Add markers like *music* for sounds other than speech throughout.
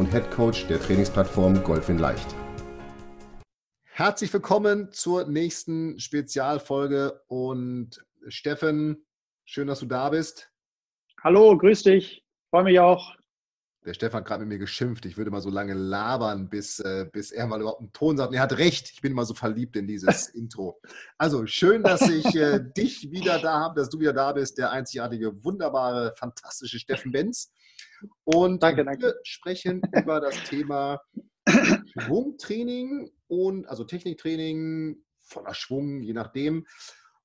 und Head Coach der Trainingsplattform Golf in Leicht. Herzlich willkommen zur nächsten Spezialfolge und Steffen, schön, dass du da bist. Hallo, grüß dich. Freue mich auch. Der Stefan hat gerade mit mir geschimpft, ich würde mal so lange labern, bis, äh, bis er mal überhaupt einen Ton sagt. Und er hat recht, ich bin mal so verliebt in dieses *laughs* Intro. Also schön, dass ich äh, dich wieder da habe, dass du wieder da bist, der einzigartige, wunderbare, fantastische Steffen Benz. Und danke, danke. wir sprechen *laughs* über das Thema Schwungtraining und also Techniktraining, voller Schwung, je nachdem,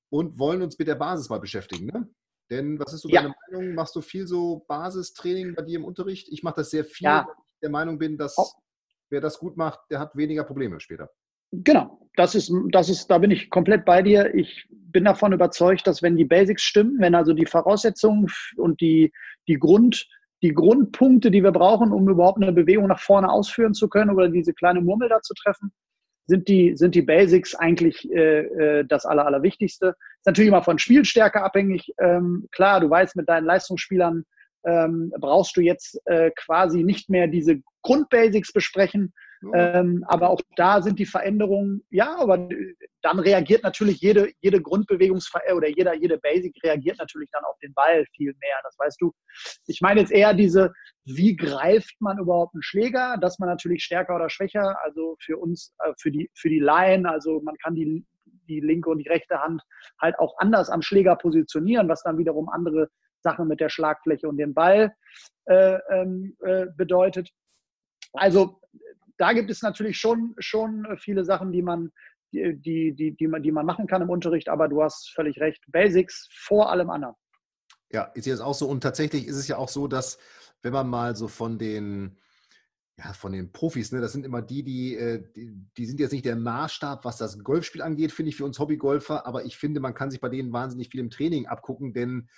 und wollen uns mit der Basis mal beschäftigen. Ne? Denn was ist so ja. deine Meinung? Machst du viel so Basistraining bei dir im Unterricht? Ich mache das sehr viel, ja. weil ich der Meinung bin, dass oh. wer das gut macht, der hat weniger Probleme später. Genau, das ist, das ist, da bin ich komplett bei dir. Ich bin davon überzeugt, dass wenn die Basics stimmen, wenn also die Voraussetzungen und die, die, Grund, die Grundpunkte, die wir brauchen, um überhaupt eine Bewegung nach vorne ausführen zu können oder diese kleine Murmel da zu treffen, sind die, sind die Basics eigentlich äh, äh, das Aller, Allerwichtigste. Ist natürlich immer von Spielstärke abhängig. Ähm, klar, du weißt, mit deinen Leistungsspielern ähm, brauchst du jetzt äh, quasi nicht mehr diese Grundbasics besprechen, ähm, aber auch da sind die Veränderungen, ja, aber dann reagiert natürlich jede, jede Grundbewegungsver oder jeder, jede Basic reagiert natürlich dann auf den Ball viel mehr. Das weißt du. Ich meine jetzt eher diese, wie greift man überhaupt einen Schläger, dass man natürlich stärker oder schwächer, also für uns, äh, für die, für die Laien, also man kann die, die linke und die rechte Hand halt auch anders am Schläger positionieren, was dann wiederum andere Sachen mit der Schlagfläche und dem Ball äh, ähm, äh, bedeutet. Also da gibt es natürlich schon, schon viele Sachen, die man, die, die, die, man, die man machen kann im Unterricht, aber du hast völlig recht. Basics vor allem anderen. Ja, ist jetzt auch so. Und tatsächlich ist es ja auch so, dass wenn man mal so von den, ja, von den Profis, ne, das sind immer die, die, äh, die, die sind jetzt nicht der Maßstab, was das Golfspiel angeht, finde ich für uns Hobbygolfer, aber ich finde, man kann sich bei denen wahnsinnig viel im Training abgucken, denn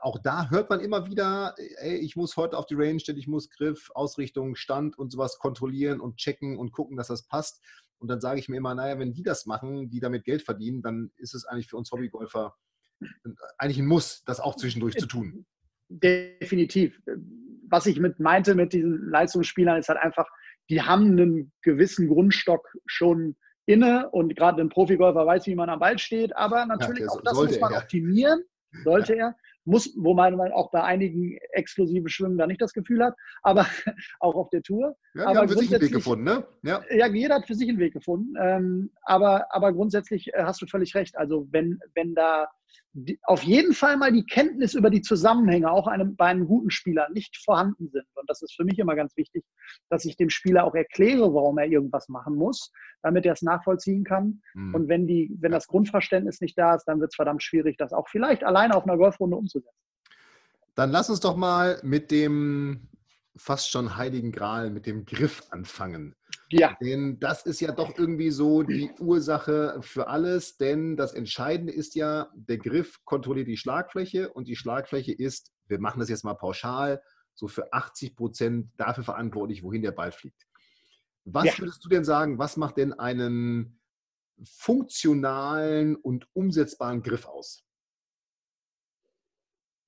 auch da hört man immer wieder, ey, ich muss heute auf die Range stellen, ich muss Griff, Ausrichtung, Stand und sowas kontrollieren und checken und gucken, dass das passt. Und dann sage ich mir immer, naja, wenn die das machen, die damit Geld verdienen, dann ist es eigentlich für uns Hobbygolfer eigentlich ein Muss, das auch zwischendurch zu tun. Definitiv. Was ich mit meinte mit diesen Leistungsspielern ist halt einfach, die haben einen gewissen Grundstock schon inne und gerade ein Profigolfer weiß, wie man am Ball steht, aber natürlich ja, auch das muss man er. optimieren, sollte ja. er muss, wo man auch bei einigen exklusiven Schwimmen da nicht das Gefühl hat, aber *laughs* auch auf der Tour. Ja, aber haben für sich einen Weg gefunden, ne? Ja. ja, jeder hat für sich einen Weg gefunden. Ähm, aber, aber grundsätzlich äh, hast du völlig recht. Also wenn, wenn da auf jeden Fall mal die Kenntnis über die Zusammenhänge auch einem, bei einem guten Spieler nicht vorhanden sind. Und das ist für mich immer ganz wichtig, dass ich dem Spieler auch erkläre, warum er irgendwas machen muss, damit er es nachvollziehen kann. Mhm. Und wenn, die, wenn das Grundverständnis nicht da ist, dann wird es verdammt schwierig, das auch vielleicht alleine auf einer Golfrunde umzusetzen. Dann lass uns doch mal mit dem fast schon heiligen Gral, mit dem Griff anfangen. Ja. Denn das ist ja doch irgendwie so die Ursache für alles, denn das Entscheidende ist ja, der Griff kontrolliert die Schlagfläche und die Schlagfläche ist, wir machen das jetzt mal pauschal, so für 80 Prozent dafür verantwortlich, wohin der Ball fliegt. Was ja. würdest du denn sagen, was macht denn einen funktionalen und umsetzbaren Griff aus?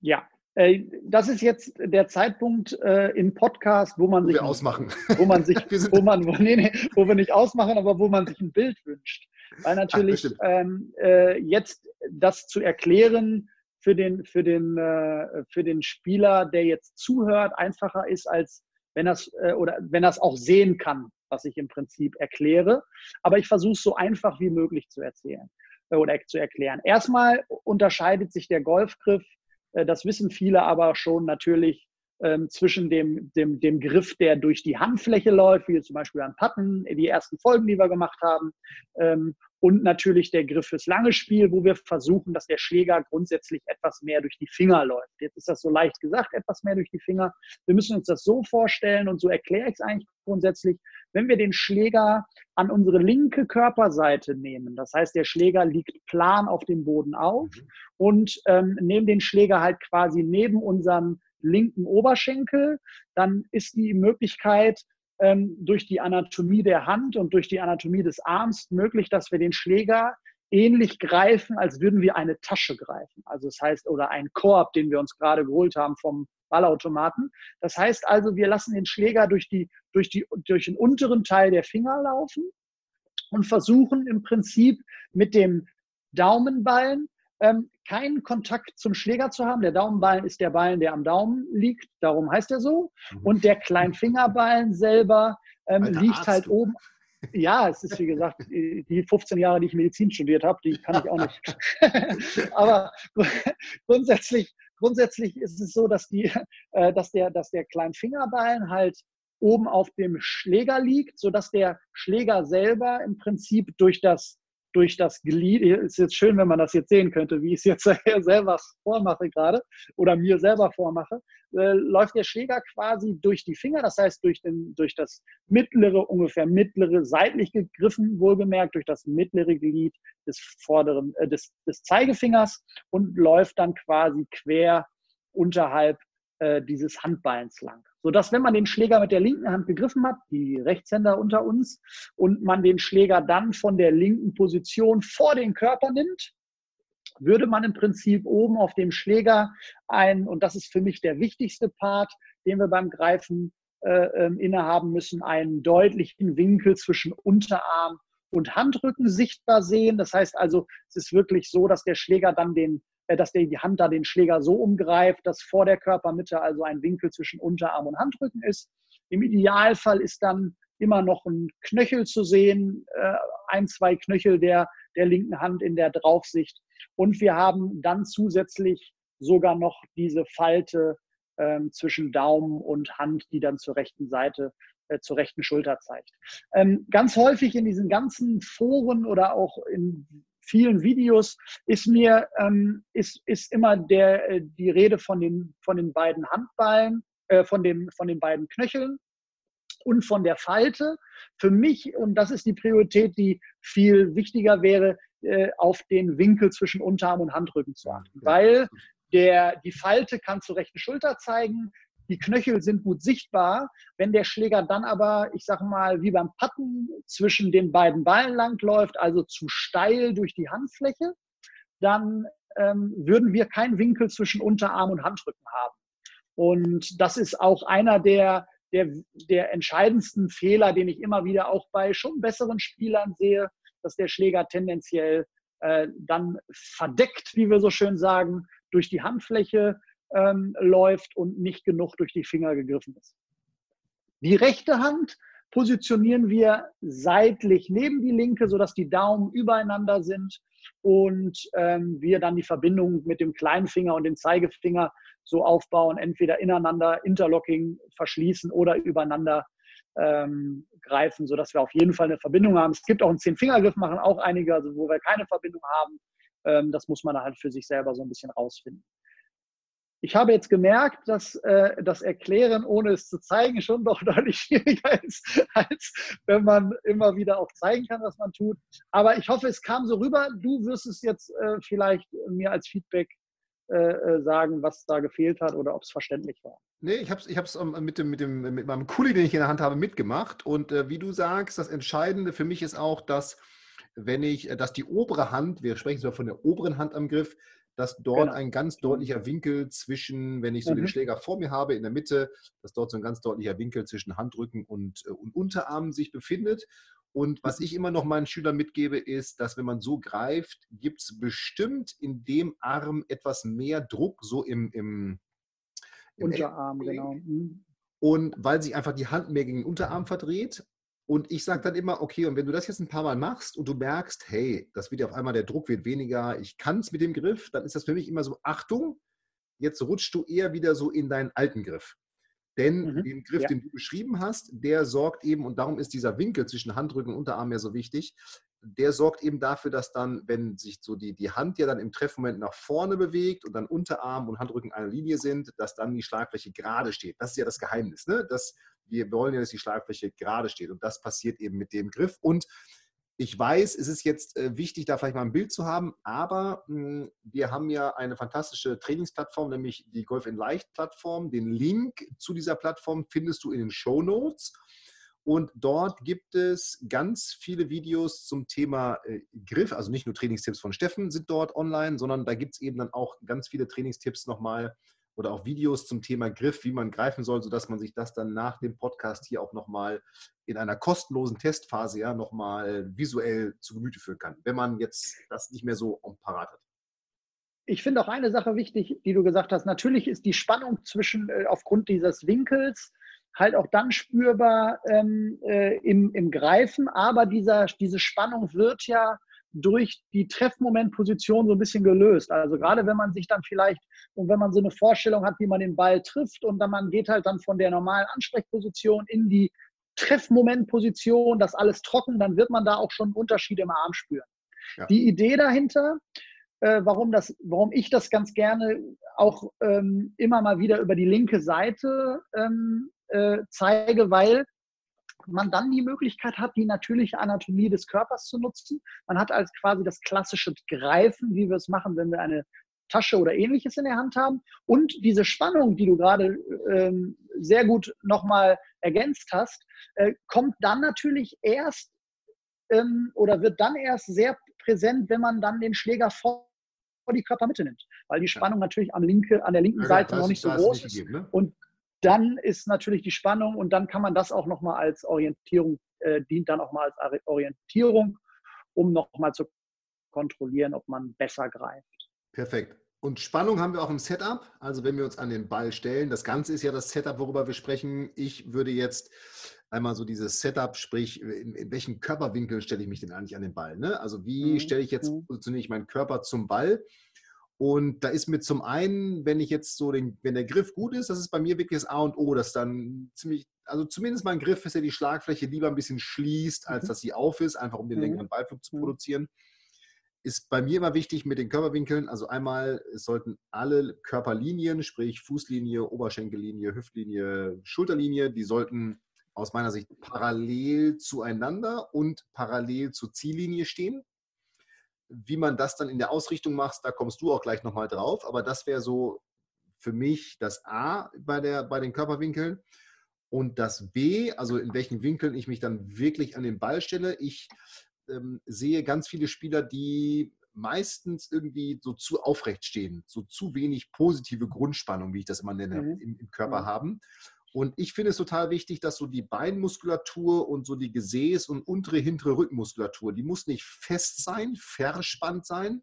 Ja, das ist jetzt der Zeitpunkt äh, im Podcast, wo man wo sich wir ausmachen, *laughs* wo man sich, *laughs* wo man, wo, nee, nee, wo wir nicht ausmachen, aber wo man sich ein Bild wünscht, weil natürlich Ach, ähm, äh, jetzt das zu erklären für den für den äh, für den Spieler, der jetzt zuhört, einfacher ist als wenn das äh, oder wenn das auch sehen kann, was ich im Prinzip erkläre. Aber ich versuche es so einfach wie möglich zu erzählen äh, oder zu erklären. Erstmal unterscheidet sich der Golfgriff äh, das wissen viele aber schon natürlich ähm, zwischen dem, dem, dem Griff, der durch die Handfläche läuft, wie zum Beispiel an Patten, die ersten Folgen, die wir gemacht haben, ähm, und natürlich der Griff fürs lange Spiel, wo wir versuchen, dass der Schläger grundsätzlich etwas mehr durch die Finger läuft. Jetzt ist das so leicht gesagt, etwas mehr durch die Finger. Wir müssen uns das so vorstellen und so erkläre ich es eigentlich grundsätzlich, wenn wir den Schläger an unsere linke Körperseite nehmen, das heißt, der Schläger liegt plan auf dem Boden auf mhm. und ähm, nehmen den Schläger halt quasi neben unseren linken Oberschenkel, dann ist die Möglichkeit, ähm, durch die Anatomie der Hand und durch die Anatomie des Arms möglich, dass wir den Schläger ähnlich greifen, als würden wir eine Tasche greifen. Also das heißt, oder einen Korb, den wir uns gerade geholt haben vom Ballautomaten. Das heißt also, wir lassen den Schläger durch, die, durch, die, durch den unteren Teil der Finger laufen und versuchen im Prinzip mit dem Daumenballen ähm, keinen Kontakt zum Schläger zu haben. Der Daumenballen ist der Ballen, der am Daumen liegt, darum heißt er so. Mhm. Und der Kleinfingerballen selber ähm, liegt Arzt, halt oben. Ja, es ist wie gesagt, die 15 Jahre, die ich Medizin studiert habe, die kann ich auch nicht. *laughs* Aber grundsätzlich, grundsätzlich ist es so, dass, die, äh, dass, der, dass der Kleinfingerballen halt oben auf dem Schläger liegt, sodass der Schläger selber im Prinzip durch das durch das Glied, ist jetzt schön, wenn man das jetzt sehen könnte, wie ich es jetzt *laughs* selber vormache gerade oder mir selber vormache, äh, läuft der Schläger quasi durch die Finger, das heißt durch, den, durch das mittlere, ungefähr mittlere, seitlich gegriffen, wohlgemerkt, durch das mittlere Glied des vorderen, äh, des, des Zeigefingers und läuft dann quasi quer unterhalb äh, dieses Handballens lang sodass, wenn man den Schläger mit der linken Hand gegriffen hat, die Rechtshänder unter uns, und man den Schläger dann von der linken Position vor den Körper nimmt, würde man im Prinzip oben auf dem Schläger ein, und das ist für mich der wichtigste Part, den wir beim Greifen äh, äh, innehaben müssen, einen deutlichen Winkel zwischen Unterarm und Handrücken sichtbar sehen. Das heißt also, es ist wirklich so, dass der Schläger dann den dass der, die Hand da den Schläger so umgreift, dass vor der Körpermitte also ein Winkel zwischen Unterarm und Handrücken ist. Im Idealfall ist dann immer noch ein Knöchel zu sehen, äh, ein, zwei Knöchel der, der linken Hand in der Draufsicht. Und wir haben dann zusätzlich sogar noch diese Falte ähm, zwischen Daumen und Hand, die dann zur rechten Seite, äh, zur rechten Schulter zeigt. Ähm, ganz häufig in diesen ganzen Foren oder auch in vielen Videos ist mir ähm, ist, ist immer der, äh, die Rede von den, von den beiden Handballen, äh, von, dem, von den beiden Knöcheln und von der Falte. Für mich, und das ist die Priorität, die viel wichtiger wäre, äh, auf den Winkel zwischen Unterarm und Handrücken zu achten. Weil der, die Falte kann zur rechten Schulter zeigen, die Knöchel sind gut sichtbar. Wenn der Schläger dann aber, ich sage mal, wie beim Patten zwischen den beiden Ballen langläuft, also zu steil durch die Handfläche, dann ähm, würden wir keinen Winkel zwischen Unterarm und Handrücken haben. Und das ist auch einer der, der, der entscheidendsten Fehler, den ich immer wieder auch bei schon besseren Spielern sehe, dass der Schläger tendenziell äh, dann verdeckt, wie wir so schön sagen, durch die Handfläche ähm, läuft und nicht genug durch die Finger gegriffen ist. Die rechte Hand positionieren wir seitlich neben die linke, sodass die Daumen übereinander sind und ähm, wir dann die Verbindung mit dem kleinen Finger und dem Zeigefinger so aufbauen, entweder ineinander, interlocking verschließen oder übereinander ähm, greifen, sodass wir auf jeden Fall eine Verbindung haben. Es gibt auch einen Zehn-Fingergriff, machen auch einige, also wo wir keine Verbindung haben. Ähm, das muss man halt für sich selber so ein bisschen rausfinden ich habe jetzt gemerkt, dass äh, das Erklären, ohne es zu zeigen, schon doch *laughs* deutlich schwieriger ist, als wenn man immer wieder auch zeigen kann, was man tut. Aber ich hoffe, es kam so rüber. Du wirst es jetzt äh, vielleicht mir als Feedback äh, äh sagen, was da gefehlt hat oder ob es verständlich war. Nee, ich habe es ich ähm, mit, dem, mit, dem, mit meinem Kuli, den ich in der Hand habe, mitgemacht. Und äh, wie du sagst, das Entscheidende für mich ist auch, dass wenn ich, äh, dass die obere Hand, wir sprechen sogar von der oberen Hand am Griff, dass dort genau. ein ganz deutlicher Winkel zwischen, wenn ich so mhm. den Schläger vor mir habe, in der Mitte, dass dort so ein ganz deutlicher Winkel zwischen Handrücken und, äh, und Unterarm sich befindet. Und was mhm. ich immer noch meinen Schülern mitgebe, ist, dass wenn man so greift, gibt es bestimmt in dem Arm etwas mehr Druck, so im, im, im Unterarm, genau. Mhm. Und weil sich einfach die Hand mehr gegen den Unterarm verdreht und ich sage dann immer, okay, und wenn du das jetzt ein paar Mal machst und du merkst, hey, das wird ja auf einmal, der Druck wird weniger, ich kann es mit dem Griff, dann ist das für mich immer so, Achtung, jetzt rutschst du eher wieder so in deinen alten Griff. Denn mhm. den Griff, ja. den du beschrieben hast, der sorgt eben, und darum ist dieser Winkel zwischen Handrücken und Unterarm ja so wichtig, der sorgt eben dafür, dass dann, wenn sich so die, die Hand ja dann im Treffmoment nach vorne bewegt und dann Unterarm und Handrücken einer Linie sind, dass dann die Schlagfläche gerade steht. Das ist ja das Geheimnis. Ne? Das, wir wollen ja, dass die Schlagfläche gerade steht. Und das passiert eben mit dem Griff. Und ich weiß, es ist jetzt äh, wichtig, da vielleicht mal ein Bild zu haben, aber hm, wir haben ja eine fantastische Trainingsplattform, nämlich die Golf in Leicht Plattform. Den Link zu dieser Plattform findest du in den Show Notes. Und dort gibt es ganz viele Videos zum Thema äh, Griff, also nicht nur Trainingstipps von Steffen sind dort online, sondern da gibt es eben dann auch ganz viele Trainingstipps nochmal oder auch Videos zum Thema Griff, wie man greifen soll, sodass man sich das dann nach dem Podcast hier auch nochmal in einer kostenlosen Testphase ja nochmal visuell zu Gemüte führen kann, wenn man jetzt das nicht mehr so parat hat. Ich finde auch eine Sache wichtig, die du gesagt hast. Natürlich ist die Spannung zwischen, äh, aufgrund dieses Winkels, halt auch dann spürbar ähm, äh, im, im Greifen, aber dieser, diese Spannung wird ja durch die Treffmomentposition so ein bisschen gelöst. Also gerade wenn man sich dann vielleicht und wenn man so eine Vorstellung hat, wie man den Ball trifft und dann man geht halt dann von der normalen Ansprechposition in die Treffmomentposition, das alles trocken, dann wird man da auch schon einen Unterschied im Arm spüren. Ja. Die Idee dahinter, äh, warum, das, warum ich das ganz gerne auch ähm, immer mal wieder über die linke Seite ähm, äh, zeige, weil man dann die Möglichkeit hat, die natürliche Anatomie des Körpers zu nutzen. Man hat als quasi das klassische Greifen, wie wir es machen, wenn wir eine Tasche oder ähnliches in der Hand haben. Und diese Spannung, die du gerade ähm, sehr gut nochmal ergänzt hast, äh, kommt dann natürlich erst ähm, oder wird dann erst sehr präsent, wenn man dann den Schläger vor die Körpermitte nimmt, weil die Spannung natürlich am linke, an der linken ja, Seite noch nicht so groß ist. Gegeben, ne? Und dann ist natürlich die Spannung und dann kann man das auch nochmal als Orientierung, äh, dient dann auch mal als Orientierung, um nochmal zu kontrollieren, ob man besser greift. Perfekt. Und Spannung haben wir auch im Setup. Also wenn wir uns an den Ball stellen, das Ganze ist ja das Setup, worüber wir sprechen. Ich würde jetzt einmal so dieses Setup, sprich, in, in welchen Körperwinkel stelle ich mich denn eigentlich an den Ball? Ne? Also wie mhm. stelle ich jetzt, mhm. positioniere ich meinen Körper zum Ball? Und da ist mir zum einen, wenn ich jetzt so den, wenn der Griff gut ist, das ist bei mir wirklich das A und O, dass dann ziemlich, also zumindest mein Griff ist ja die Schlagfläche lieber ein bisschen schließt, als mhm. dass sie auf ist, einfach um den mhm. längeren Ballflug zu mhm. produzieren. Ist bei mir immer wichtig mit den Körperwinkeln. Also einmal, es sollten alle Körperlinien, sprich Fußlinie, Oberschenkellinie, Hüftlinie, Schulterlinie, die sollten aus meiner Sicht parallel zueinander und parallel zur Ziellinie stehen. Wie man das dann in der Ausrichtung macht, da kommst du auch gleich nochmal drauf. Aber das wäre so für mich das A bei, der, bei den Körperwinkeln. Und das B, also in welchen Winkeln ich mich dann wirklich an den Ball stelle. Ich ähm, sehe ganz viele Spieler, die meistens irgendwie so zu aufrecht stehen, so zu wenig positive Grundspannung, wie ich das immer nenne, mhm. im, im, Körper mhm. haben. Und ich finde es total wichtig, dass so die Beinmuskulatur und so die Gesäß- und untere, hintere Rückenmuskulatur, die muss nicht fest sein, verspannt sein,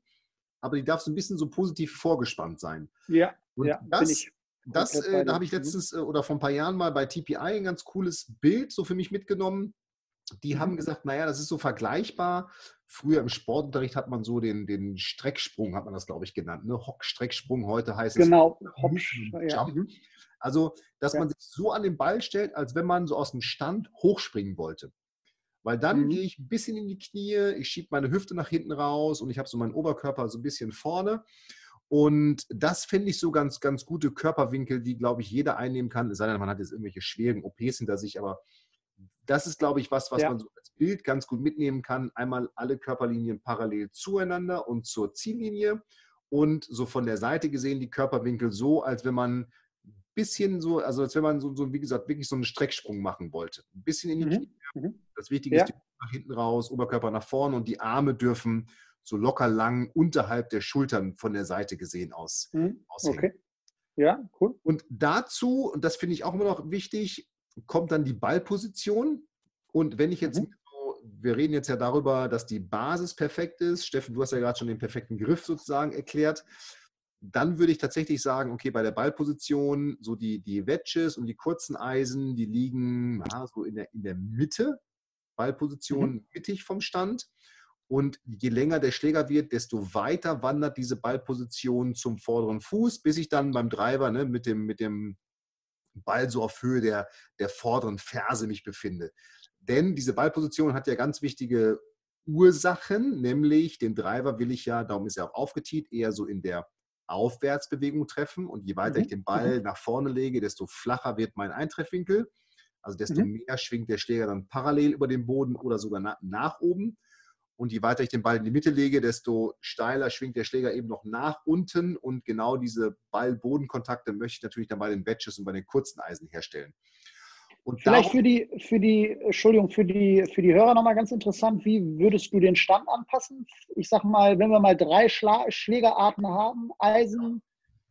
aber die darf so ein bisschen so positiv vorgespannt sein. Ja, und ja, das, das äh, da habe ich letztens äh, oder vor ein paar Jahren mal bei TPI ein ganz cooles Bild so für mich mitgenommen. Die haben mhm. gesagt, naja, das ist so vergleichbar. Früher im Sportunterricht hat man so den, den Strecksprung, hat man das, glaube ich, genannt. Ne? Hock-Strecksprung, heute heißt genau. es Hop, ja. Jump. Also, dass ja. man sich so an den Ball stellt, als wenn man so aus dem Stand hochspringen wollte. Weil dann mhm. gehe ich ein bisschen in die Knie, ich schiebe meine Hüfte nach hinten raus und ich habe so meinen Oberkörper so ein bisschen vorne. Und das finde ich so ganz, ganz gute Körperwinkel, die, glaube ich, jeder einnehmen kann. Es sei denn, man hat jetzt irgendwelche schweren OPs hinter sich, aber das ist, glaube ich, was, was ja. man so als Bild ganz gut mitnehmen kann. Einmal alle Körperlinien parallel zueinander und zur Ziellinie und so von der Seite gesehen die Körperwinkel so, als wenn man bisschen so, also als wenn man so, so, wie gesagt, wirklich so einen Strecksprung machen wollte. Ein bisschen in die mhm. Knie. Mhm. Das Wichtige ja. ist, die nach hinten raus, Oberkörper nach vorne und die Arme dürfen so locker lang unterhalb der Schultern von der Seite gesehen aus, mhm. aushängen. Okay. Ja, cool. Und dazu, und das finde ich auch immer noch wichtig, kommt dann die Ballposition. Und wenn ich jetzt, mhm. wir reden jetzt ja darüber, dass die Basis perfekt ist. Steffen, du hast ja gerade schon den perfekten Griff sozusagen erklärt dann würde ich tatsächlich sagen, okay, bei der Ballposition, so die, die Wedges und die kurzen Eisen, die liegen ja, so in der, in der Mitte, Ballposition mhm. mittig vom Stand. Und je länger der Schläger wird, desto weiter wandert diese Ballposition zum vorderen Fuß, bis ich dann beim Driver ne, mit, dem, mit dem Ball so auf Höhe der, der vorderen Ferse mich befinde. Denn diese Ballposition hat ja ganz wichtige Ursachen, nämlich den Driver will ich ja, darum ist er auch aufgetiet, eher so in der Aufwärtsbewegung treffen. Und je weiter mhm. ich den Ball mhm. nach vorne lege, desto flacher wird mein Eintreffwinkel. Also desto mhm. mehr schwingt der Schläger dann parallel über den Boden oder sogar nach, nach oben. Und je weiter ich den Ball in die Mitte lege, desto steiler schwingt der Schläger eben noch nach unten. Und genau diese Ball-Bodenkontakte möchte ich natürlich dann bei den Wedges und bei den kurzen Eisen herstellen. Und Vielleicht für die, für die, Entschuldigung, für die, für die Hörer nochmal ganz interessant, wie würdest du den Stand anpassen? Ich sag mal, wenn wir mal drei Schla Schlägerarten haben, Eisen,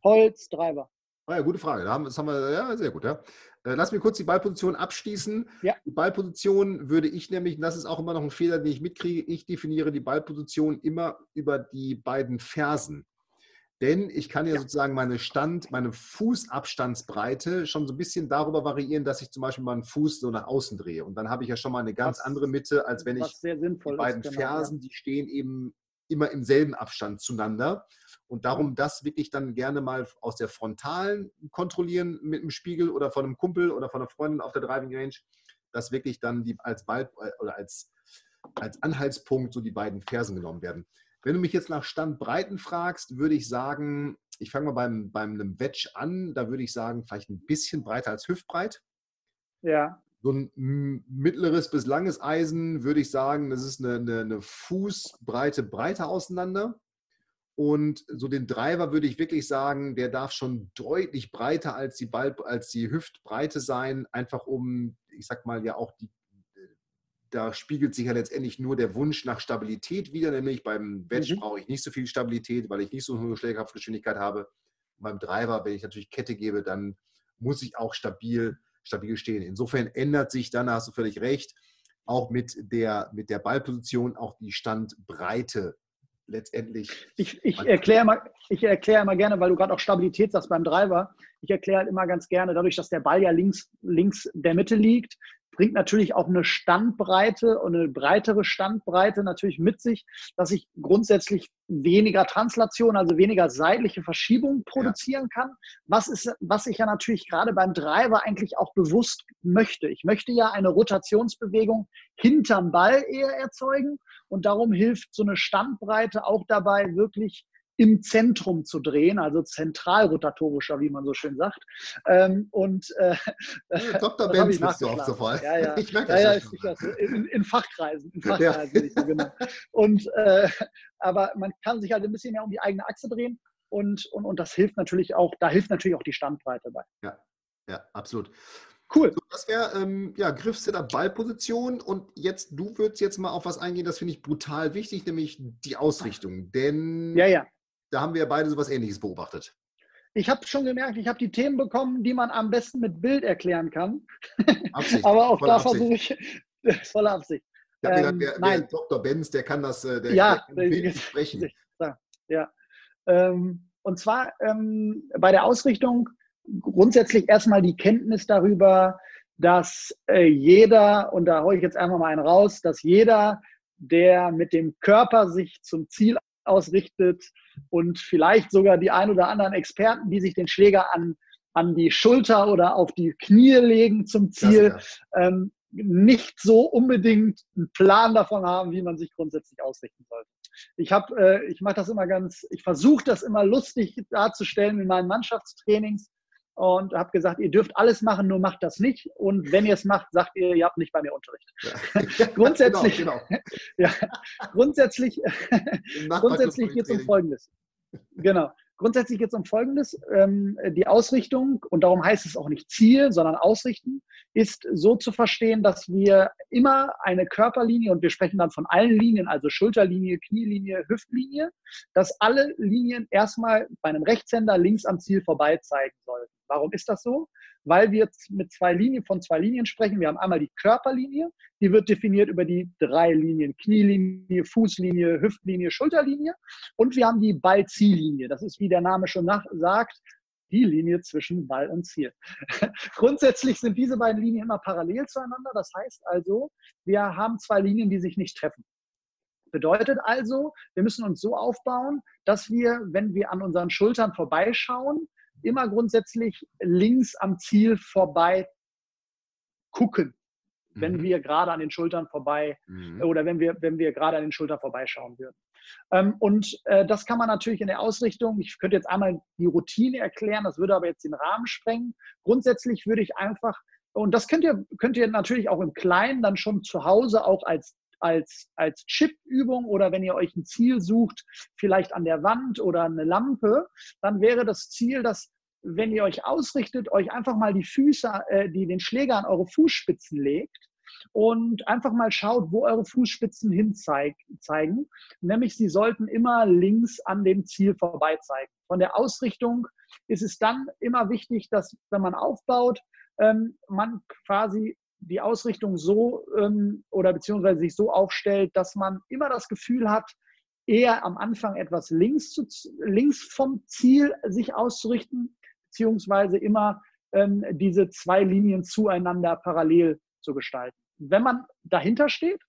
Holz, Treiber. Ah ja, gute Frage. Das haben wir, ja, sehr gut, ja. Äh, lass mich kurz die Ballposition abschließen. Ja. Die Ballposition würde ich nämlich, und das ist auch immer noch ein Fehler, den ich mitkriege, ich definiere die Ballposition immer über die beiden Fersen. Denn ich kann ja, ja, sozusagen meine Stand, meine Fußabstandsbreite schon so ein bisschen darüber variieren, dass ich zum Beispiel meinen Fuß so nach außen drehe. Und dann habe ich ja schon mal eine ganz was, andere Mitte, als wenn ich die beiden ist, genau, Fersen, ja. die stehen eben immer im selben Abstand zueinander. Und darum das wirklich dann gerne mal aus der Frontalen kontrollieren mit einem Spiegel oder von einem Kumpel oder von einer Freundin auf der Driving Range, dass wirklich dann die als Ball äh, oder als, als Anhaltspunkt so die beiden Fersen genommen werden. Wenn du mich jetzt nach Standbreiten fragst, würde ich sagen, ich fange mal beim, beim einem Wedge an, da würde ich sagen, vielleicht ein bisschen breiter als hüftbreit. Ja. So ein mittleres bis langes Eisen würde ich sagen, das ist eine, eine, eine Fußbreite breiter auseinander. Und so den Driver würde ich wirklich sagen, der darf schon deutlich breiter als die, Ball, als die Hüftbreite sein, einfach um, ich sag mal, ja auch die da spiegelt sich ja letztendlich nur der Wunsch nach Stabilität wieder, nämlich beim Wedge mhm. brauche ich nicht so viel Stabilität, weil ich nicht so eine hohe Schlägerkraftgeschwindigkeit habe. beim Driver, wenn ich natürlich Kette gebe, dann muss ich auch stabil, stabil stehen. Insofern ändert sich dann, da hast du völlig recht, auch mit der, mit der Ballposition auch die Standbreite letztendlich. Ich, ich erkläre mal, ich erkläre immer gerne, weil du gerade auch Stabilität sagst beim Driver. Ich erkläre halt immer ganz gerne, dadurch, dass der Ball ja links, links der Mitte liegt, bringt natürlich auch eine Standbreite und eine breitere Standbreite natürlich mit sich, dass ich grundsätzlich weniger Translation, also weniger seitliche Verschiebung produzieren ja. kann. Was, ist, was ich ja natürlich gerade beim Driver eigentlich auch bewusst möchte. Ich möchte ja eine Rotationsbewegung hinterm Ball eher erzeugen und darum hilft so eine Standbreite auch dabei, wirklich im Zentrum zu drehen, also zentralrotatorischer, wie man so schön sagt. Ähm, und äh, ja, *laughs* Dr. Benz bist du auch so voll. Ja, ja. Ich merke das ja, ja, ich das in, in, Fachkreisen, in *laughs* Fachkreisen ja. so genau. Und äh, aber man kann sich halt ein bisschen mehr um die eigene Achse drehen und, und, und das hilft natürlich auch, da hilft natürlich auch die Standbreite bei. Ja, ja, absolut. Cool. So, das wäre ähm, ja, Griffsetter Ballposition. Und jetzt, du würdest jetzt mal auf was eingehen, das finde ich brutal wichtig, nämlich die Ausrichtung. Denn ja, ja da haben wir beide so was Ähnliches beobachtet. Ich habe schon gemerkt, ich habe die Themen bekommen, die man am besten mit Bild erklären kann. *laughs* Absicht. Aber auch da versuche ich, *laughs* voller Absicht. Ich habe ähm, gedacht, der, der Dr. Benz, der kann das, äh, der, ja, der kann sprechen. *laughs* Ja. Ähm, und zwar ähm, bei der Ausrichtung grundsätzlich erstmal die Kenntnis darüber, dass äh, jeder, und da haue ich jetzt einfach mal einen raus, dass jeder, der mit dem Körper sich zum Ziel ausrichtet und vielleicht sogar die ein oder anderen Experten, die sich den Schläger an, an die Schulter oder auf die Knie legen zum Ziel, ähm, nicht so unbedingt einen Plan davon haben, wie man sich grundsätzlich ausrichten sollte. Ich habe, äh, ich mache das immer ganz, ich versuche das immer lustig darzustellen in meinen Mannschaftstrainings und habe gesagt, ihr dürft alles machen, nur macht das nicht. Und wenn ihr es macht, sagt ihr, ihr habt nicht bei mir Unterricht. Ja. *laughs* grundsätzlich, genau, genau. *laughs* ja, grundsätzlich, grundsätzlich geht es um Folgendes. Genau. Grundsätzlich geht es um Folgendes. Ähm, die Ausrichtung, und darum heißt es auch nicht Ziel, sondern Ausrichten, ist so zu verstehen, dass wir immer eine Körperlinie, und wir sprechen dann von allen Linien, also Schulterlinie, Knielinie, Hüftlinie, dass alle Linien erstmal bei einem Rechtshänder links am Ziel vorbei zeigen sollten. Warum ist das so? Weil wir mit zwei Linien, von zwei Linien sprechen. Wir haben einmal die Körperlinie, die wird definiert über die drei Linien, Knielinie, Fußlinie, Hüftlinie, Schulterlinie. Und wir haben die Ball-Ziellinie. Das ist, wie der Name schon nach, sagt, die Linie zwischen Ball und Ziel. *laughs* Grundsätzlich sind diese beiden Linien immer parallel zueinander. Das heißt also, wir haben zwei Linien, die sich nicht treffen. Bedeutet also, wir müssen uns so aufbauen, dass wir, wenn wir an unseren Schultern vorbeischauen, immer grundsätzlich links am Ziel vorbei gucken, wenn mhm. wir gerade an den Schultern vorbei mhm. oder wenn wir, wenn wir gerade an den Schultern vorbeischauen würden. Ähm, und äh, das kann man natürlich in der Ausrichtung, ich könnte jetzt einmal die Routine erklären, das würde aber jetzt den Rahmen sprengen. Grundsätzlich würde ich einfach, und das könnt ihr, könnt ihr natürlich auch im Kleinen dann schon zu Hause auch als als, als Chip-Übung oder wenn ihr euch ein Ziel sucht, vielleicht an der Wand oder eine Lampe, dann wäre das Ziel, dass wenn ihr euch ausrichtet, euch einfach mal die Füße, äh, die den Schläger an eure Fußspitzen legt und einfach mal schaut, wo eure Fußspitzen hin zeigen. Nämlich sie sollten immer links an dem Ziel vorbei zeigen. Von der Ausrichtung ist es dann immer wichtig, dass wenn man aufbaut, ähm, man quasi die Ausrichtung so ähm, oder beziehungsweise sich so aufstellt, dass man immer das Gefühl hat, eher am Anfang etwas links, zu, links vom Ziel sich auszurichten, beziehungsweise immer ähm, diese zwei Linien zueinander parallel zu gestalten. Wenn man dahinter steht,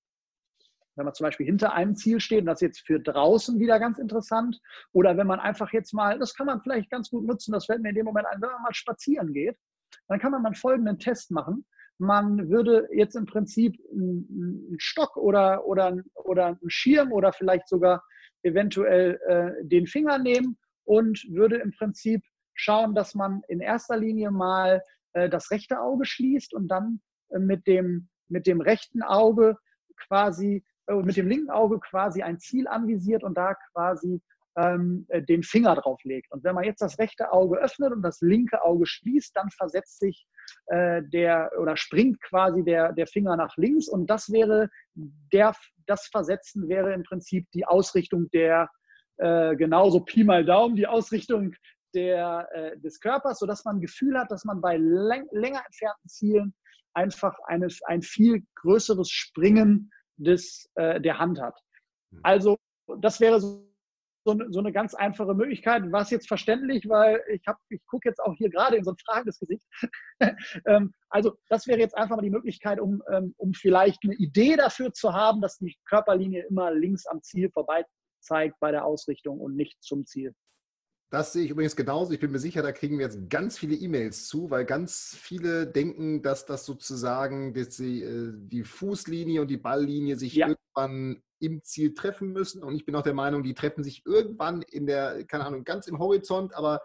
wenn man zum Beispiel hinter einem Ziel steht, und das ist jetzt für draußen wieder ganz interessant, oder wenn man einfach jetzt mal, das kann man vielleicht ganz gut nutzen, das fällt mir in dem Moment ein, wenn man mal spazieren geht, dann kann man mal folgenden Test machen. Man würde jetzt im Prinzip einen Stock oder, oder, oder einen Schirm oder vielleicht sogar eventuell äh, den Finger nehmen und würde im Prinzip schauen, dass man in erster Linie mal äh, das rechte Auge schließt und dann äh, mit, dem, mit dem rechten Auge quasi, äh, mit dem linken Auge quasi ein Ziel anvisiert und da quasi ähm, äh, den Finger drauf legt. Und wenn man jetzt das rechte Auge öffnet und das linke Auge schließt, dann versetzt sich äh, der oder springt quasi der, der Finger nach links und das wäre der, das Versetzen wäre im Prinzip die Ausrichtung der äh, genauso Pi mal Daumen, die Ausrichtung der, äh, des Körpers, sodass man ein Gefühl hat, dass man bei läng länger entfernten Zielen einfach eine, ein viel größeres Springen des, äh, der Hand hat. Hm. Also das wäre so, so, eine, so eine ganz einfache Möglichkeit. War es jetzt verständlich, weil ich, ich gucke jetzt auch hier gerade in so ein fragendes Gesicht. *laughs* ähm, also das wäre jetzt einfach mal die Möglichkeit, um, ähm, um vielleicht eine Idee dafür zu haben, dass die Körperlinie immer links am Ziel vorbei zeigt bei der Ausrichtung und nicht zum Ziel. Das sehe ich übrigens genauso. Ich bin mir sicher, da kriegen wir jetzt ganz viele E-Mails zu, weil ganz viele denken, dass das sozusagen dass die, äh, die Fußlinie und die Balllinie sich ja. irgendwann im Ziel treffen müssen. Und ich bin auch der Meinung, die treffen sich irgendwann in der, keine Ahnung, ganz im Horizont, aber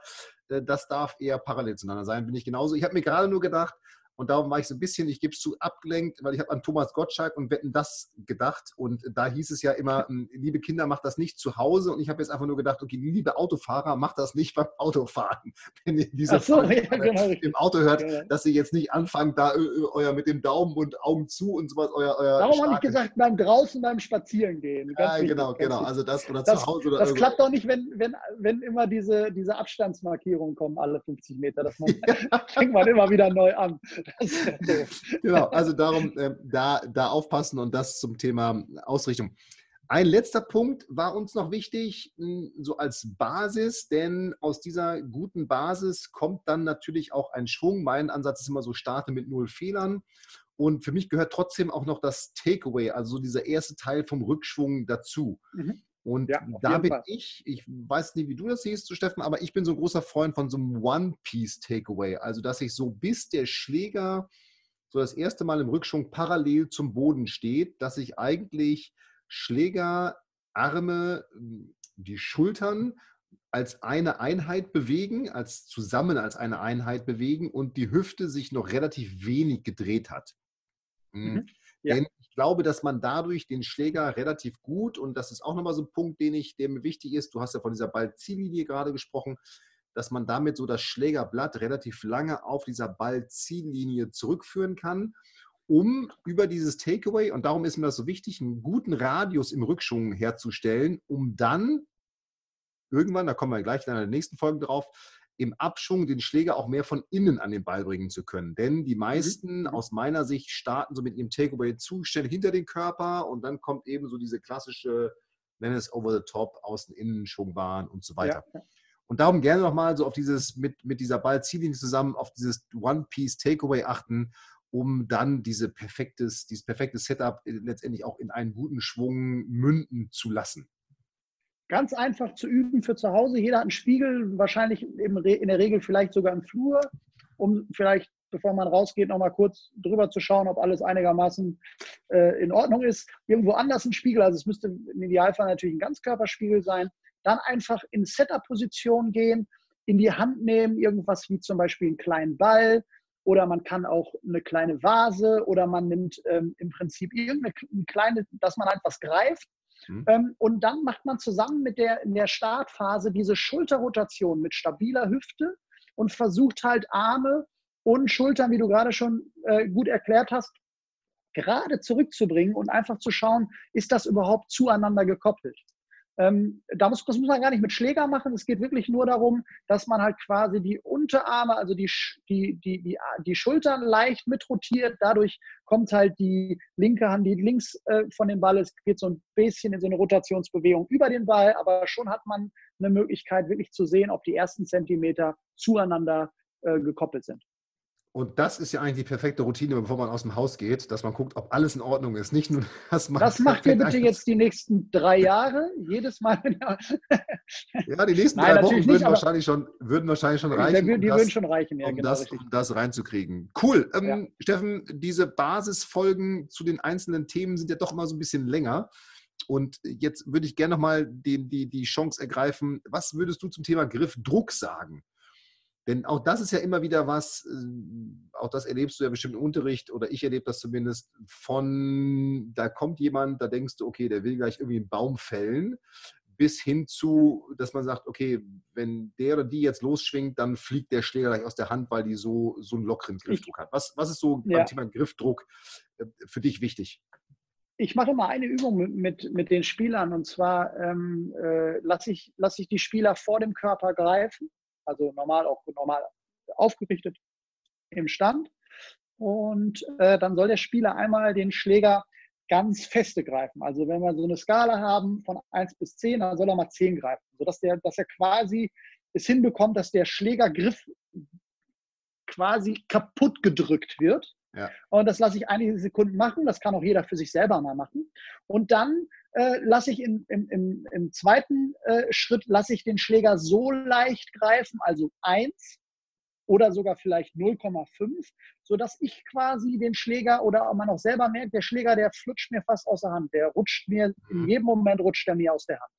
äh, das darf eher parallel zueinander sein, bin ich genauso. Ich habe mir gerade nur gedacht, und darum war ich so ein bisschen, ich gebe es zu, abgelenkt, weil ich habe an Thomas Gottschalk und Wetten das gedacht. Und da hieß es ja immer, hm, liebe Kinder, macht das nicht zu Hause. Und ich habe jetzt einfach nur gedacht, okay, liebe Autofahrer, macht das nicht beim Autofahren. *laughs* Wenn ihr diese so, ja, genau. im Auto hört, ja. dass ihr jetzt nicht anfangt, da euer mit dem Daumen und Augen zu und sowas, euer, euer Darum habe ich gesagt, beim draußen beim Spazierengehen. ja, wichtig, genau, genau. Also das oder das, zu Hause oder Das irgendwo. klappt doch nicht, wenn, wenn, wenn immer diese, diese Abstandsmarkierungen kommen, alle 50 Meter. Das *laughs* *laughs* fängt man immer wieder neu an. *laughs* genau, also darum, äh, da, da aufpassen und das zum Thema Ausrichtung. Ein letzter Punkt war uns noch wichtig, hm, so als Basis, denn aus dieser guten Basis kommt dann natürlich auch ein Schwung. Mein Ansatz ist immer so, starte mit null Fehlern. Und für mich gehört trotzdem auch noch das Takeaway, also dieser erste Teil vom Rückschwung dazu. Mhm. Und ja, da bin Fall. ich, ich weiß nicht, wie du das siehst, Steffen, aber ich bin so ein großer Freund von so einem One-Piece-Takeaway. Also, dass ich so bis der Schläger so das erste Mal im Rückschwung parallel zum Boden steht, dass ich eigentlich Schläger, Arme, die Schultern als eine Einheit bewegen, als zusammen als eine Einheit bewegen und die Hüfte sich noch relativ wenig gedreht hat. Hm. Mhm. Ja. Denn ich glaube, dass man dadurch den Schläger relativ gut, und das ist auch nochmal so ein Punkt, den ich, der mir wichtig ist, du hast ja von dieser Ballziellinie gerade gesprochen, dass man damit so das Schlägerblatt relativ lange auf dieser Ballziellinie zurückführen kann, um über dieses Takeaway, und darum ist mir das so wichtig, einen guten Radius im Rückschwung herzustellen, um dann irgendwann, da kommen wir gleich in einer der nächsten Folgen drauf, im Abschwung den Schläger auch mehr von innen an den Ball bringen zu können. Denn die mhm. meisten mhm. aus meiner Sicht starten so mit ihrem Takeaway-Zustand hinter den Körper und dann kommt eben so diese klassische, nenne es over the top, Außen-Innen-Schwungbahn und so weiter. Ja. Und darum gerne nochmal so auf dieses, mit, mit dieser Ball-Ziellinie zusammen, auf dieses One-Piece-Takeaway achten, um dann diese perfektes, dieses perfekte Setup letztendlich auch in einen guten Schwung münden zu lassen. Ganz einfach zu üben für zu Hause. Jeder hat einen Spiegel, wahrscheinlich in der Regel vielleicht sogar im Flur, um vielleicht, bevor man rausgeht, nochmal kurz drüber zu schauen, ob alles einigermaßen äh, in Ordnung ist. Irgendwo anders ein Spiegel, also es müsste im Idealfall natürlich ein Ganzkörperspiegel sein. Dann einfach in Setup-Position gehen, in die Hand nehmen, irgendwas wie zum Beispiel einen kleinen Ball, oder man kann auch eine kleine Vase oder man nimmt ähm, im Prinzip irgendeine kleine, dass man halt greift Mhm. Und dann macht man zusammen mit der, in der Startphase diese Schulterrotation mit stabiler Hüfte und versucht halt Arme und Schultern, wie du gerade schon äh, gut erklärt hast, gerade zurückzubringen und einfach zu schauen, ist das überhaupt zueinander gekoppelt. Ähm, da muss, das muss man gar nicht mit Schläger machen. Es geht wirklich nur darum, dass man halt quasi die Unterarme, also die, die, die, die, die Schultern leicht mitrotiert. Dadurch kommt halt die linke Hand, die links äh, von dem Ball ist, geht so ein bisschen in so eine Rotationsbewegung über den Ball. Aber schon hat man eine Möglichkeit, wirklich zu sehen, ob die ersten Zentimeter zueinander äh, gekoppelt sind. Und das ist ja eigentlich die perfekte Routine, bevor man aus dem Haus geht, dass man guckt, ob alles in Ordnung ist. Nicht nur, *laughs* dass man. Das macht ihr bitte jetzt die nächsten drei Jahre, jedes Mal. *laughs* ja, die nächsten Nein, drei Wochen würden, nicht, wahrscheinlich schon, würden wahrscheinlich schon reichen. Die, um das, würden schon reichen, ja, um, genau, das, um das reinzukriegen. Cool. Ähm, ja. Steffen, diese Basisfolgen zu den einzelnen Themen sind ja doch immer so ein bisschen länger. Und jetzt würde ich gerne nochmal die, die, die Chance ergreifen. Was würdest du zum Thema Griff Druck sagen? Denn auch das ist ja immer wieder was, äh, auch das erlebst du ja bestimmt im Unterricht oder ich erlebe das zumindest von, da kommt jemand, da denkst du, okay, der will gleich irgendwie einen Baum fällen, bis hin zu, dass man sagt, okay, wenn der oder die jetzt losschwingt, dann fliegt der Schläger gleich aus der Hand, weil die so, so einen lockeren Griffdruck hat. Was, was ist so ja. beim Thema Griffdruck äh, für dich wichtig? ich mache mal eine Übung mit, mit, mit den Spielern und zwar ähm, äh, lasse ich, lass ich die Spieler vor dem Körper greifen also normal auch normal aufgerichtet im Stand. Und äh, dann soll der Spieler einmal den Schläger ganz feste greifen. Also wenn wir so eine Skala haben von 1 bis 10, dann soll er mal 10 greifen, sodass der, dass er quasi es hinbekommt, dass der Schlägergriff quasi kaputt gedrückt wird. Ja. Und das lasse ich einige Sekunden machen. Das kann auch jeder für sich selber mal machen. Und dann äh, lasse ich in, im, im, im zweiten äh, Schritt lasse ich den Schläger so leicht greifen, also 1 oder sogar vielleicht 0,5, sodass ich quasi den Schläger oder man auch selber merkt, der Schläger, der flutscht mir fast aus der Hand. Der rutscht mir, in mhm. jedem Moment rutscht er mir aus der Hand.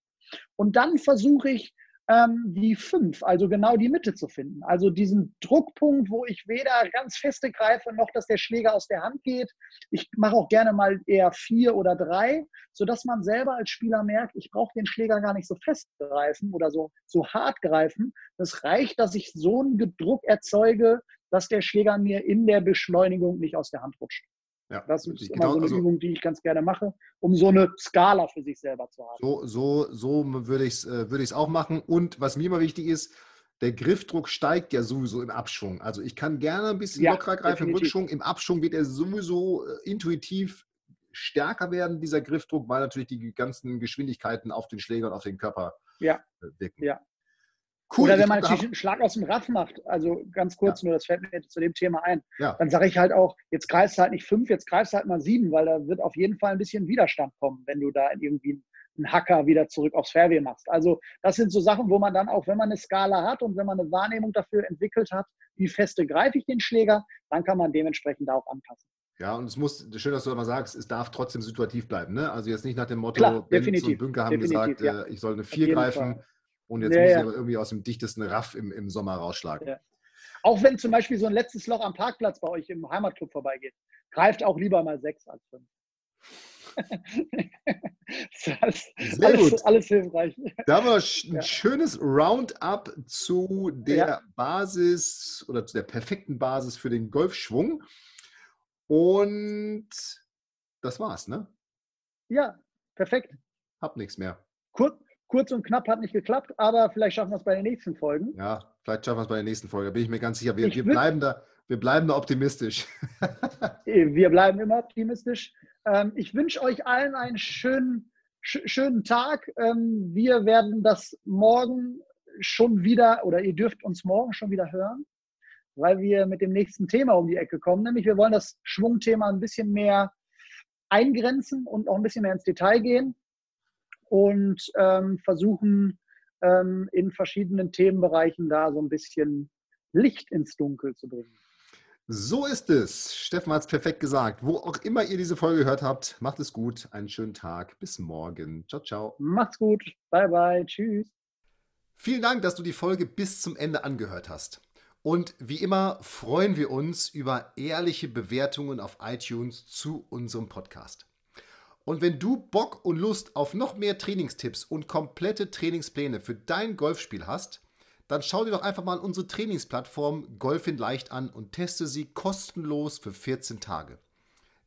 Und dann versuche ich ähm, die fünf, also genau die Mitte zu finden. Also diesen Druckpunkt, wo ich weder ganz feste greife, noch dass der Schläger aus der Hand geht. Ich mache auch gerne mal eher vier oder drei, sodass man selber als Spieler merkt, ich brauche den Schläger gar nicht so fest greifen oder so, so hart greifen. Das reicht, dass ich so einen Druck erzeuge, dass der Schläger mir in der Beschleunigung nicht aus der Hand rutscht. Ja, das ist immer genau, so eine also, Übung, die ich ganz gerne mache, um so eine Skala für sich selber zu haben. So, so, so würde ich es äh, würd auch machen. Und was mir immer wichtig ist, der Griffdruck steigt ja sowieso im Abschwung. Also ich kann gerne ein bisschen ja, lockerer greifen im Rückschwung. Im Abschwung wird er sowieso äh, intuitiv stärker werden, dieser Griffdruck, weil natürlich die ganzen Geschwindigkeiten auf den Schläger und auf den Körper ja. Äh, wirken. Ja, Cool, Oder wenn man natürlich einen Schlag aus dem Rad macht, also ganz kurz ja. nur, das fällt mir jetzt zu dem Thema ein, ja. dann sage ich halt auch, jetzt greifst du halt nicht fünf, jetzt greifst du halt mal sieben, weil da wird auf jeden Fall ein bisschen Widerstand kommen, wenn du da irgendwie einen Hacker wieder zurück aufs Fairway machst. Also das sind so Sachen, wo man dann auch, wenn man eine Skala hat und wenn man eine Wahrnehmung dafür entwickelt hat, wie feste greife ich den Schläger, dann kann man dementsprechend da auch anpassen. Ja, und es muss, schön, dass du immer sagst, es darf trotzdem situativ bleiben. Ne? Also jetzt nicht nach dem Motto, Klar, Benz und Bünker haben gesagt, ja. äh, ich soll eine 4 greifen. Fall und jetzt ja, muss ich aber irgendwie aus dem dichtesten Raff im, im Sommer rausschlagen. Auch wenn zum Beispiel so ein letztes Loch am Parkplatz bei euch im Heimatclub vorbeigeht, greift auch lieber mal sechs als fünf. *laughs* alles, Sehr alles, gut. alles hilfreich. Da haben wir ein ja. schönes Roundup zu der ja. Basis oder zu der perfekten Basis für den Golfschwung. Und das war's, ne? Ja, perfekt. Hab nichts mehr. Kur kurz und knapp hat nicht geklappt, aber vielleicht schaffen wir es bei den nächsten Folgen. Ja, vielleicht schaffen wir es bei der nächsten Folge, bin ich mir ganz sicher. Wir, wir bleiben, da, wir bleiben da optimistisch. *laughs* Äh, wir bleiben immer optimistisch. Ähm, ich wünsche euch allen einen schönen, schönen Tag. Ähm, wir werden das morgen schon wieder, oder ihr dürft uns morgen schon wieder hören, weil wir mit dem nächsten Thema um die Ecke kommen. Nämlich wir wollen das Schwungthema ein bisschen mehr eingrenzen und auch ein bisschen mehr ins Detail gehen. Und ähm, versuchen ähm, in verschiedenen Themenbereichen da so ein bisschen Licht ins Dunkel zu bringen. So ist es. Steffen hat es perfekt gesagt. Wo auch immer ihr diese Folge gehört habt, macht es gut. Einen schönen Tag. Bis morgen. Ciao, ciao. Macht's gut. Bye, bye. Tschüss. Vielen Dank, dass du die Folge bis zum Ende angehört hast. Und wie immer freuen wir uns über ehrliche Bewertungen auf iTunes zu unserem Podcast. Und wenn du Bock und Lust auf noch mehr Trainingstipps und komplette Trainingspläne für dein Golfspiel hast, dann schau dir doch einfach mal unsere Trainingsplattform Golf in Leicht an und teste sie kostenlos für 14 Tage.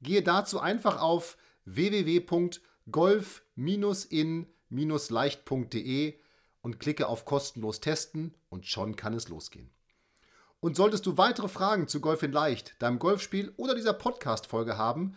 Gehe dazu einfach auf www.golf-in-leicht.de und klicke auf kostenlos testen und schon kann es losgehen. Und solltest du weitere Fragen zu Golf in Leicht, deinem Golfspiel oder dieser Podcast-Folge haben,